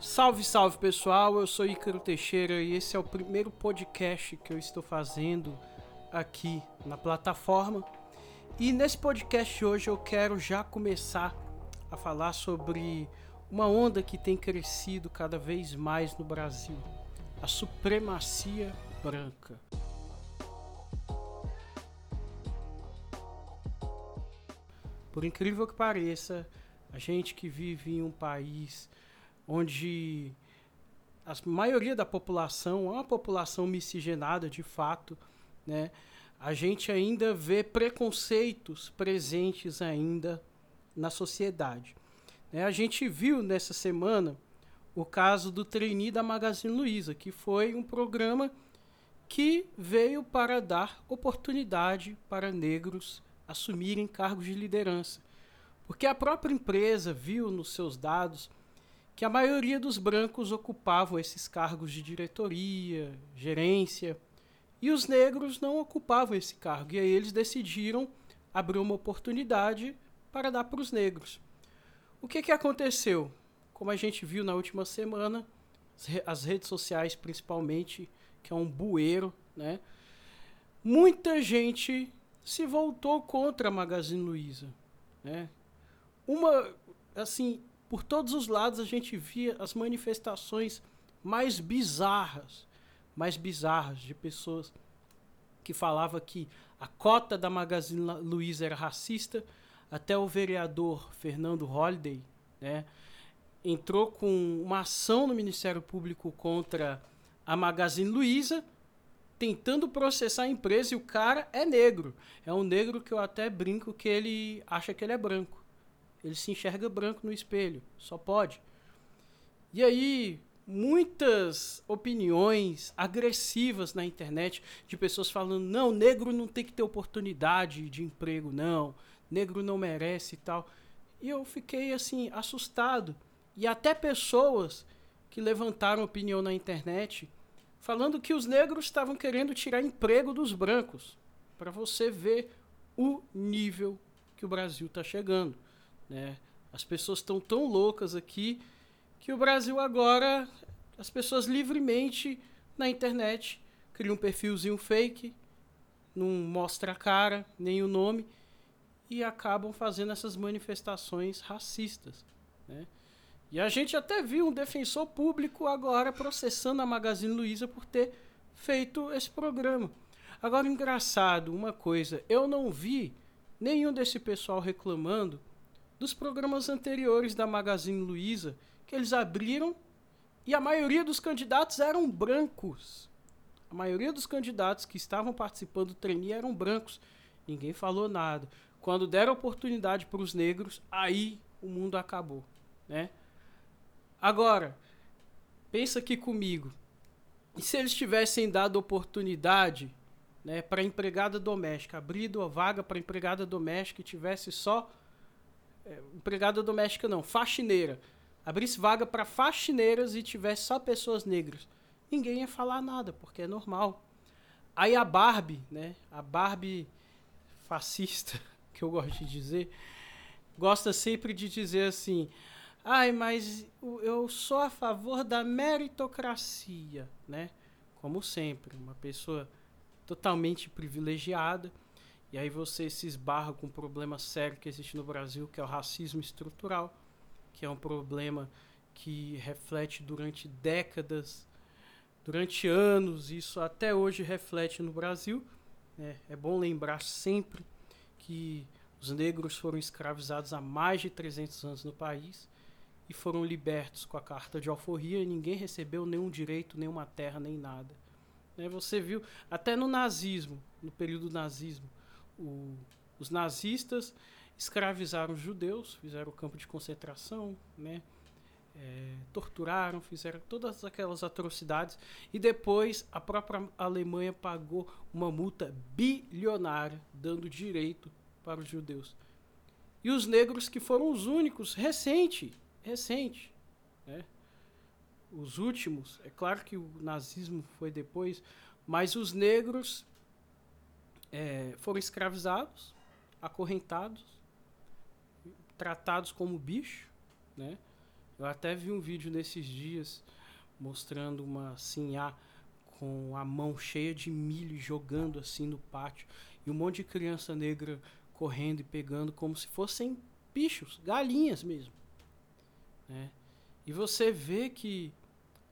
Salve, salve pessoal, eu sou Ícaro Teixeira e esse é o primeiro podcast que eu estou fazendo aqui na plataforma. E nesse podcast hoje eu quero já começar a falar sobre uma onda que tem crescido cada vez mais no Brasil: a supremacia branca. Por incrível que pareça, a gente que vive em um país onde a maioria da população é uma população miscigenada de fato, né? A gente ainda vê preconceitos presentes ainda na sociedade. Né? A gente viu nessa semana o caso do trainee da Magazine Luiza, que foi um programa que veio para dar oportunidade para negros assumirem cargos de liderança. Porque a própria empresa viu nos seus dados que a maioria dos brancos ocupavam esses cargos de diretoria, gerência, e os negros não ocupavam esse cargo. E aí eles decidiram abrir uma oportunidade para dar para os negros. O que, que aconteceu? Como a gente viu na última semana, as redes sociais principalmente, que é um bueiro, né? Muita gente se voltou contra a Magazine Luiza, né? Uma, assim, por todos os lados a gente via as manifestações mais bizarras, mais bizarras de pessoas que falavam que a cota da Magazine Luiza era racista, até o vereador Fernando Holliday, né, entrou com uma ação no Ministério Público contra a Magazine Luiza, tentando processar a empresa e o cara é negro. É um negro que eu até brinco que ele acha que ele é branco. Ele se enxerga branco no espelho, só pode. E aí, muitas opiniões agressivas na internet de pessoas falando: não, negro não tem que ter oportunidade de emprego, não, negro não merece e tal. E eu fiquei assim, assustado. E até pessoas que levantaram opinião na internet falando que os negros estavam querendo tirar emprego dos brancos. Para você ver o nível que o Brasil está chegando. Né? As pessoas estão tão loucas aqui que o Brasil agora, as pessoas livremente na internet criam um perfilzinho fake, não mostra a cara, nem o nome, e acabam fazendo essas manifestações racistas. Né? E a gente até viu um defensor público agora processando a Magazine Luiza por ter feito esse programa. Agora, engraçado, uma coisa, eu não vi nenhum desse pessoal reclamando dos programas anteriores da Magazine Luiza, que eles abriram e a maioria dos candidatos eram brancos. A maioria dos candidatos que estavam participando do trainee eram brancos. Ninguém falou nada. Quando deram oportunidade para os negros, aí o mundo acabou, né? Agora, pensa aqui comigo. E se eles tivessem dado oportunidade né, para empregada doméstica, abrido a vaga para empregada doméstica e tivesse só é, empregada doméstica não, faxineira, abrisse vaga para faxineiras e tivesse só pessoas negras, ninguém ia falar nada, porque é normal. Aí a Barbie, né, a Barbie fascista, que eu gosto de dizer, gosta sempre de dizer assim: ai, mas eu sou a favor da meritocracia, né? Como sempre, uma pessoa totalmente privilegiada e aí você se esbarra com um problema sério que existe no Brasil, que é o racismo estrutural, que é um problema que reflete durante décadas, durante anos, isso até hoje reflete no Brasil. É, é bom lembrar sempre que os negros foram escravizados há mais de 300 anos no país e foram libertos com a carta de alforria e ninguém recebeu nenhum direito, nenhuma terra, nem nada. Né, você viu, até no nazismo, no período do nazismo, o, os nazistas escravizaram os judeus, fizeram o campo de concentração, né? É, torturaram, fizeram todas aquelas atrocidades e depois a própria Alemanha pagou uma multa bilionária dando direito para os judeus. E os negros que foram os únicos, recente, recente, né? Os últimos, é claro que o nazismo foi depois, mas os negros é, foram escravizados, acorrentados, tratados como bicho, né? Eu até vi um vídeo nesses dias mostrando uma sinhá com a mão cheia de milho jogando assim no pátio e um monte de criança negra correndo e pegando como se fossem bichos, galinhas mesmo. Né? E você vê que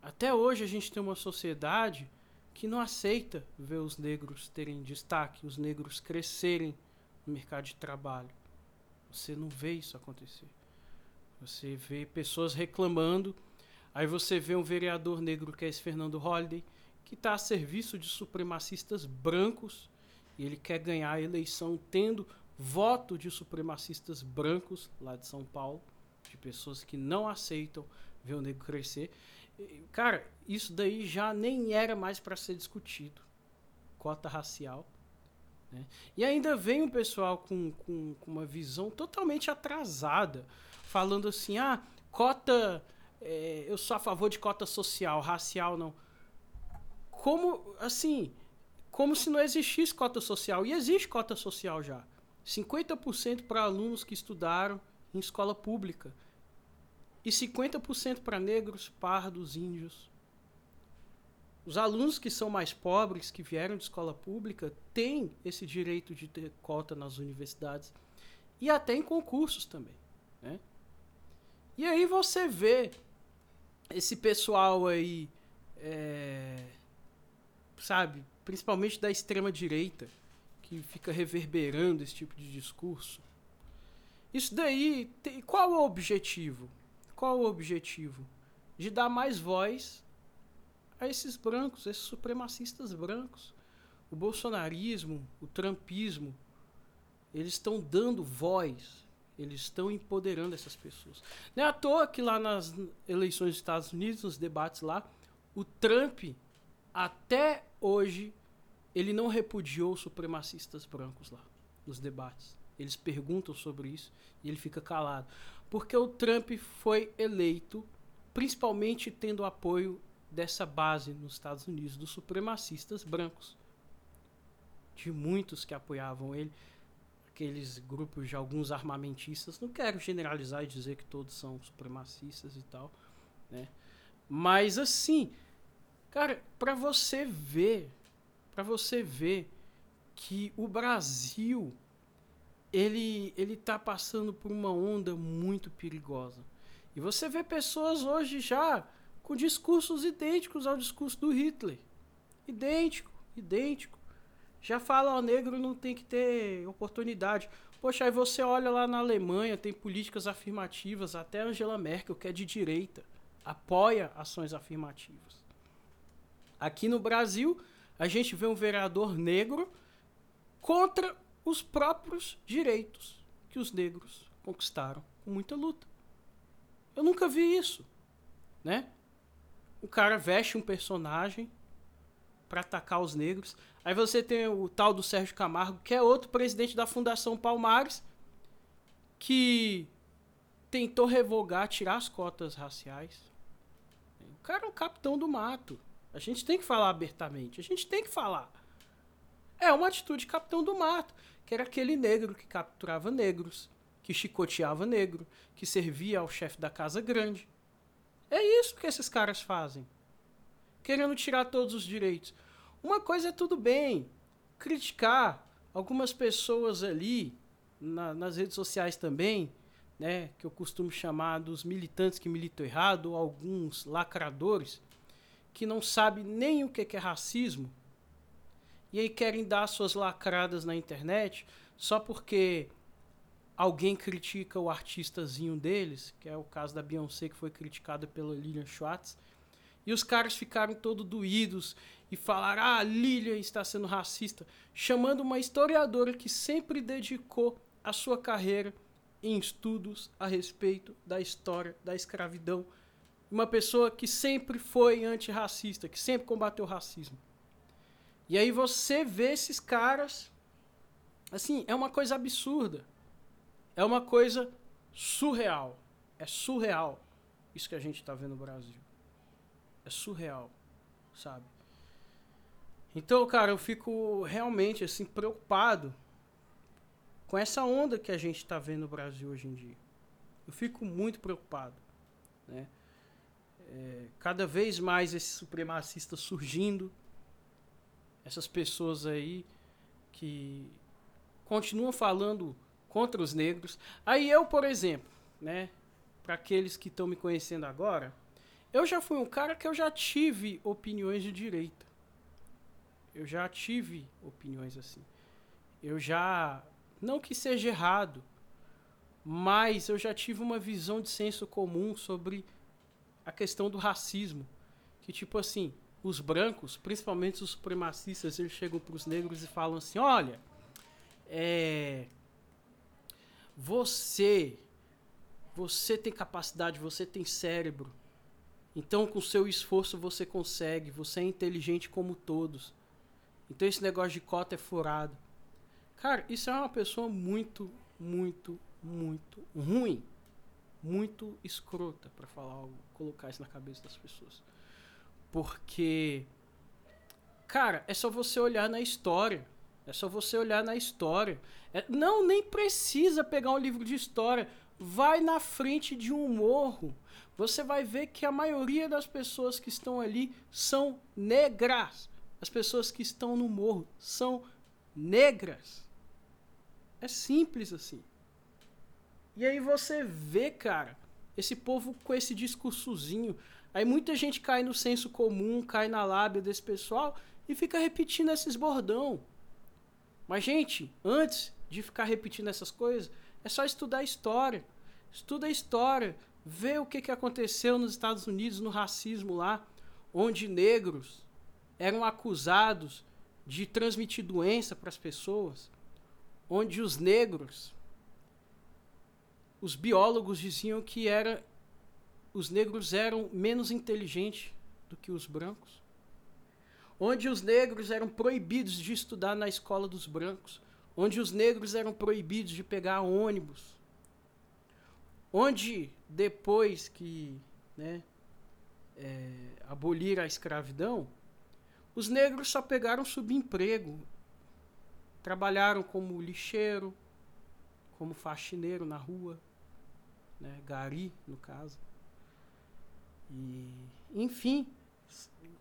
até hoje a gente tem uma sociedade que não aceita ver os negros terem destaque, os negros crescerem no mercado de trabalho. Você não vê isso acontecer. Você vê pessoas reclamando, aí você vê um vereador negro que é esse Fernando Holliday, que está a serviço de supremacistas brancos, e ele quer ganhar a eleição tendo voto de supremacistas brancos lá de São Paulo, de pessoas que não aceitam ver o negro crescer. Cara, isso daí já nem era mais para ser discutido. Cota racial. Né? E ainda vem um pessoal com, com, com, uma visão totalmente atrasada, falando assim: ah, cota. É, eu sou a favor de cota social, racial não. Como, assim, como se não existisse cota social. E existe cota social já. 50% para alunos que estudaram em escola pública e 50% para negros, pardos, índios. Os alunos que são mais pobres, que vieram de escola pública, têm esse direito de ter cota nas universidades e até em concursos também. Né? E aí você vê esse pessoal aí, é, sabe, principalmente da extrema direita, que fica reverberando esse tipo de discurso. Isso daí, qual é o objetivo? Qual o objetivo? De dar mais voz a esses brancos, esses supremacistas brancos. O bolsonarismo, o trumpismo, eles estão dando voz, eles estão empoderando essas pessoas. Não é à toa que lá nas eleições dos Estados Unidos, nos debates lá, o Trump, até hoje, ele não repudiou supremacistas brancos lá, nos debates. Eles perguntam sobre isso e ele fica calado porque o Trump foi eleito principalmente tendo apoio dessa base nos Estados Unidos dos supremacistas brancos. De muitos que apoiavam ele, aqueles grupos de alguns armamentistas, não quero generalizar e dizer que todos são supremacistas e tal, né? Mas assim, cara, para você ver, para você ver que o Brasil ele ele está passando por uma onda muito perigosa. E você vê pessoas hoje já com discursos idênticos ao discurso do Hitler. Idêntico, idêntico. Já fala, o negro não tem que ter oportunidade. Poxa, aí você olha lá na Alemanha, tem políticas afirmativas, até Angela Merkel, que é de direita, apoia ações afirmativas. Aqui no Brasil, a gente vê um vereador negro contra os próprios direitos que os negros conquistaram com muita luta. Eu nunca vi isso, né? O cara veste um personagem para atacar os negros. Aí você tem o tal do Sérgio Camargo, que é outro presidente da Fundação Palmares, que tentou revogar, tirar as cotas raciais. O cara é o capitão do mato. A gente tem que falar abertamente. A gente tem que falar. É uma atitude de capitão do mato que era aquele negro que capturava negros, que chicoteava negro, que servia ao chefe da casa grande. É isso que esses caras fazem. Querendo tirar todos os direitos. Uma coisa é tudo bem, criticar algumas pessoas ali, na, nas redes sociais também, né, que eu costumo chamar dos militantes que militam errado, ou alguns lacradores, que não sabem nem o que é racismo, e aí querem dar suas lacradas na internet só porque alguém critica o artistazinho deles, que é o caso da Beyoncé que foi criticada pela Lilian Schwartz. E os caras ficaram todos doídos e falaram: "Ah, Lilian está sendo racista", chamando uma historiadora que sempre dedicou a sua carreira em estudos a respeito da história da escravidão, uma pessoa que sempre foi antirracista, que sempre combateu o racismo. E aí você vê esses caras. Assim, é uma coisa absurda. É uma coisa surreal. É surreal isso que a gente está vendo no Brasil. É surreal, sabe? Então, cara, eu fico realmente assim preocupado com essa onda que a gente está vendo no Brasil hoje em dia. Eu fico muito preocupado, né? É, cada vez mais esses supremacistas surgindo, essas pessoas aí que continuam falando contra os negros. Aí eu, por exemplo, né, para aqueles que estão me conhecendo agora, eu já fui um cara que eu já tive opiniões de direita. Eu já tive opiniões assim. Eu já não que seja errado, mas eu já tive uma visão de senso comum sobre a questão do racismo, que tipo assim, os brancos, principalmente os supremacistas, eles chegam para os negros e falam assim: "Olha, é você você tem capacidade, você tem cérebro. Então, com seu esforço você consegue, você é inteligente como todos. Então esse negócio de cota é furado. Cara, isso é uma pessoa muito, muito, muito ruim. Muito escrota, para falar colocar isso na cabeça das pessoas. Porque, cara, é só você olhar na história. É só você olhar na história. É, não, nem precisa pegar um livro de história. Vai na frente de um morro. Você vai ver que a maioria das pessoas que estão ali são negras. As pessoas que estão no morro são negras. É simples assim. E aí você vê, cara, esse povo com esse discursozinho. Aí muita gente cai no senso comum, cai na lábia desse pessoal e fica repetindo esses bordão. Mas, gente, antes de ficar repetindo essas coisas, é só estudar a história. Estuda a história, vê o que, que aconteceu nos Estados Unidos no racismo lá, onde negros eram acusados de transmitir doença para as pessoas, onde os negros, os biólogos diziam que era, os negros eram menos inteligentes do que os brancos, onde os negros eram proibidos de estudar na escola dos brancos, onde os negros eram proibidos de pegar ônibus, onde depois que né, é, abolir a escravidão, os negros só pegaram subemprego. Trabalharam como lixeiro, como faxineiro na rua, né? gari, no caso. E, enfim,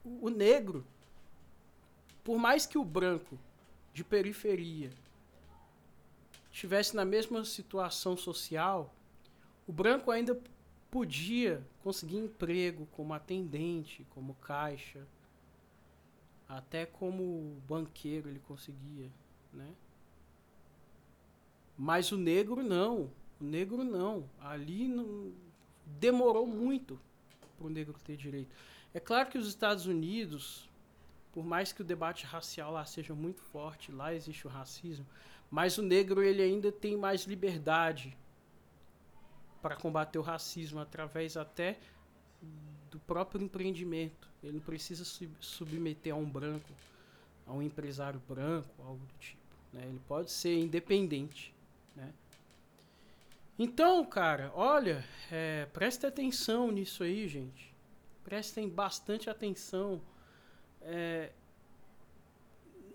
o negro, por mais que o branco de periferia estivesse na mesma situação social, o branco ainda podia conseguir emprego como atendente, como caixa, até como banqueiro ele conseguia, né? Mas o negro não. O negro não. Ali não, demorou muito para o negro ter direito. É claro que os Estados Unidos, por mais que o debate racial lá seja muito forte, lá existe o racismo, mas o negro ele ainda tem mais liberdade para combater o racismo através até do próprio empreendimento. Ele não precisa se submeter a um branco, a um empresário branco, algo do tipo. Né? Ele pode ser independente. Né? Então, cara, olha, é, preste atenção nisso aí, gente. Prestem bastante atenção é,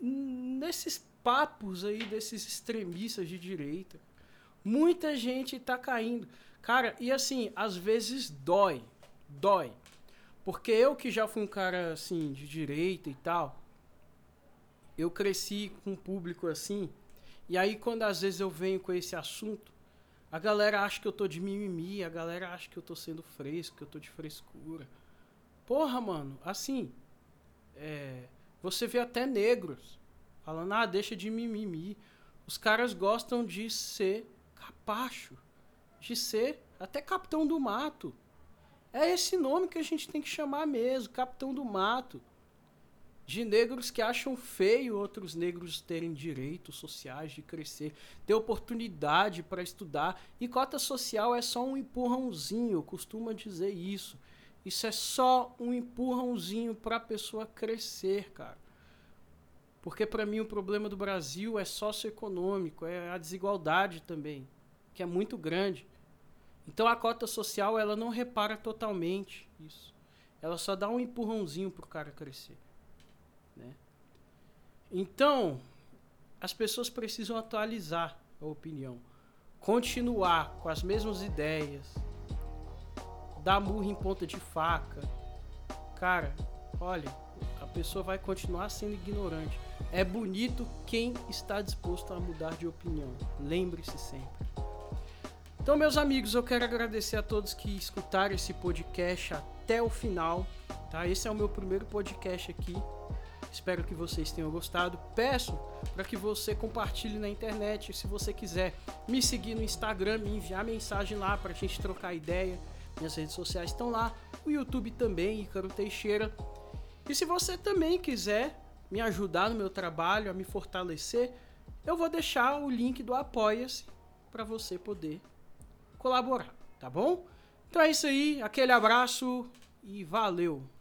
nesses papos aí desses extremistas de direita. Muita gente está caindo. Cara, e assim, às vezes dói. Dói. Porque eu que já fui um cara assim de direita e tal, eu cresci com um público assim, e aí quando às vezes eu venho com esse assunto, a galera acha que eu tô de mimimi, a galera acha que eu tô sendo fresco, que eu tô de frescura. Porra, mano, assim, é, você vê até negros falando, ah, deixa de mimimi. Os caras gostam de ser capacho, de ser até capitão do mato. É esse nome que a gente tem que chamar mesmo, capitão do mato. De negros que acham feio outros negros terem direitos sociais de crescer, ter oportunidade para estudar. E cota social é só um empurrãozinho, eu costumo dizer isso. Isso é só um empurrãozinho para a pessoa crescer, cara. Porque para mim o problema do Brasil é socioeconômico, é a desigualdade também, que é muito grande. Então a cota social ela não repara totalmente isso. Ela só dá um empurrãozinho para o cara crescer. Né? Então, as pessoas precisam atualizar a opinião, continuar com as mesmas ideias, dar murro em ponta de faca, cara, olha, a pessoa vai continuar sendo ignorante. É bonito quem está disposto a mudar de opinião. Lembre-se sempre. Então, meus amigos, eu quero agradecer a todos que escutaram esse podcast até o final. Tá? Esse é o meu primeiro podcast aqui. Espero que vocês tenham gostado. Peço para que você compartilhe na internet. Se você quiser me seguir no Instagram, me enviar mensagem lá para a gente trocar ideia. Minhas redes sociais estão lá. O YouTube também, Ícaro Teixeira. E se você também quiser me ajudar no meu trabalho, a me fortalecer, eu vou deixar o link do Apoia-se para você poder colaborar, tá bom? Então é isso aí, aquele abraço e valeu!